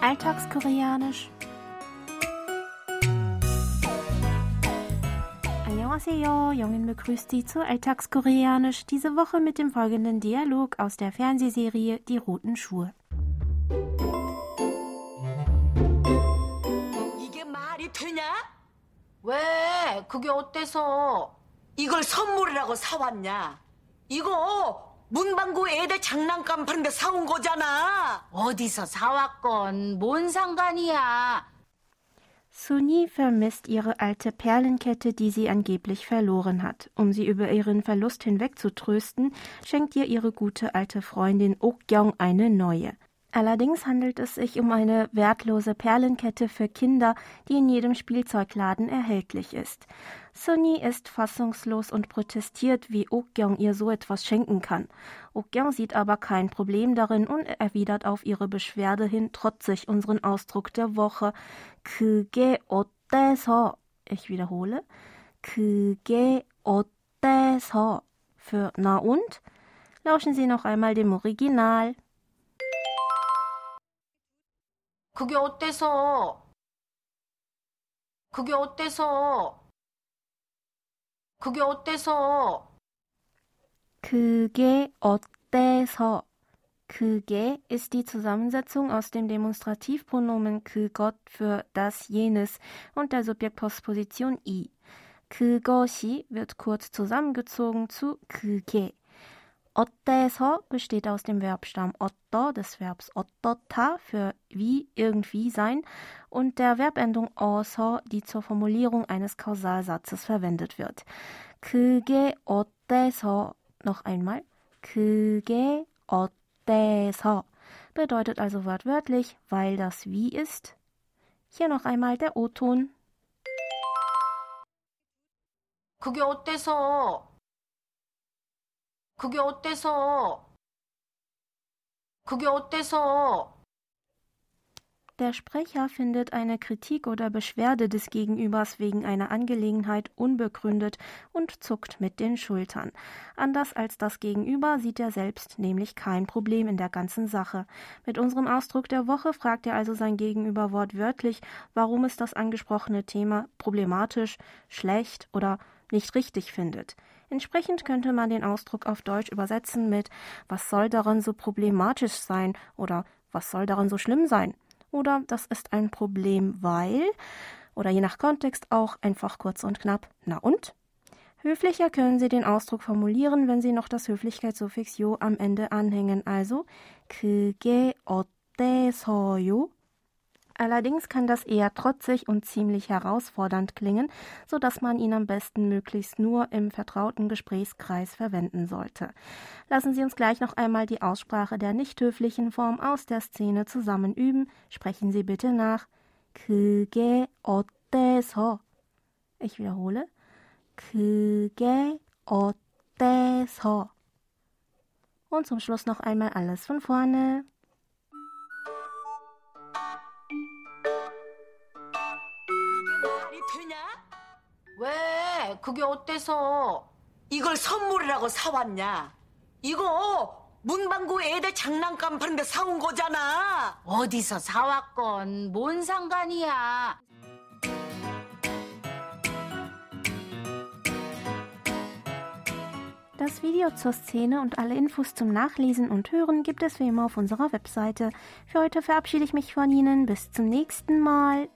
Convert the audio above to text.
Alltagskoreanisch. Annyeonghaseyo, Jungen begrüßt Sie zu Alltagskoreanisch, diese Woche mit dem folgenden Dialog aus der Fernsehserie Die roten Schuhe. 이게 말이 되냐? 왜? 그게 어때서? 이걸 선물이라고 사왔냐? 이거 문방구 애들 장난감 파는데 사온 거잖아. 어디서 사왔건 뭔 상관이야. Suni vermisst ihre alte Perlenkette, die sie angeblich verloren hat. Um sie über ihren Verlust hinweg zu trösten, schenkt ihr ihre gute alte Freundin Okgyong eine neue. Allerdings handelt es sich um eine wertlose Perlenkette für Kinder, die in jedem Spielzeugladen erhältlich ist. Sunny ist fassungslos und protestiert, wie Okgyong ihr so etwas schenken kann. Okgyong sieht aber kein Problem darin und erwidert auf ihre Beschwerde hin trotzig unseren Ausdruck der Woche. 그게 어때서? Ich wiederhole. 그게 어때서? Für na und? Lauschen Sie noch einmal dem Original. 그게 어때서? 그게 어때서? 그게 어때서? 그게 어때서? 그게 ist die Zusammensetzung aus dem Demonstrativpronomen 그것 für das jenes und der Subjektpostposition i. 그것이 wird kurz zusammengezogen zu 그게. 어때서 besteht aus dem Verbstamm otto des Verbs 어떻다 für wie, irgendwie sein und der Verbendung 어서, die zur Formulierung eines Kausalsatzes verwendet wird. 그게 어때서 noch einmal 그게 어때서 bedeutet also wortwörtlich, weil das wie ist. Hier noch einmal der O-Ton. 그게 어때서? 그게 어때서? 그게 어때서? Der Sprecher findet eine Kritik oder Beschwerde des Gegenübers wegen einer Angelegenheit unbegründet und zuckt mit den Schultern. Anders als das Gegenüber sieht er selbst nämlich kein Problem in der ganzen Sache. Mit unserem Ausdruck der Woche fragt er also sein Gegenüber wortwörtlich, warum es das angesprochene Thema problematisch, schlecht oder nicht richtig findet. Entsprechend könnte man den Ausdruck auf Deutsch übersetzen mit Was soll daran so problematisch sein oder Was soll daran so schlimm sein? Oder das ist ein Problem, weil oder je nach Kontext auch einfach kurz und knapp Na und? Höflicher können Sie den Ausdruck formulieren, wenn Sie noch das Höflichkeitssuffix 요 am Ende anhängen, also 그게 어때서요? Allerdings kann das eher trotzig und ziemlich herausfordernd klingen, so dass man ihn am besten möglichst nur im vertrauten Gesprächskreis verwenden sollte. Lassen Sie uns gleich noch einmal die Aussprache der nicht höflichen Form aus der Szene zusammen üben. Sprechen Sie bitte nach. 그게 어때서? Ich wiederhole. 그게 어때서? Und zum Schluss noch einmal alles von vorne. 되냐? 왜? 그게 어때서? 이걸 선물이라고 사왔냐? 이거 문방구 애들 장난감 파는데 사온 거잖아. 어디서 사왔건 뭔 상관이야. Das Video zur Szene und alle Infos zum Nachlesen und Hören gibt es wie immer auf unserer Webseite. Für heute verabschiede ich mich von Ihnen. Bis zum nächsten Mal.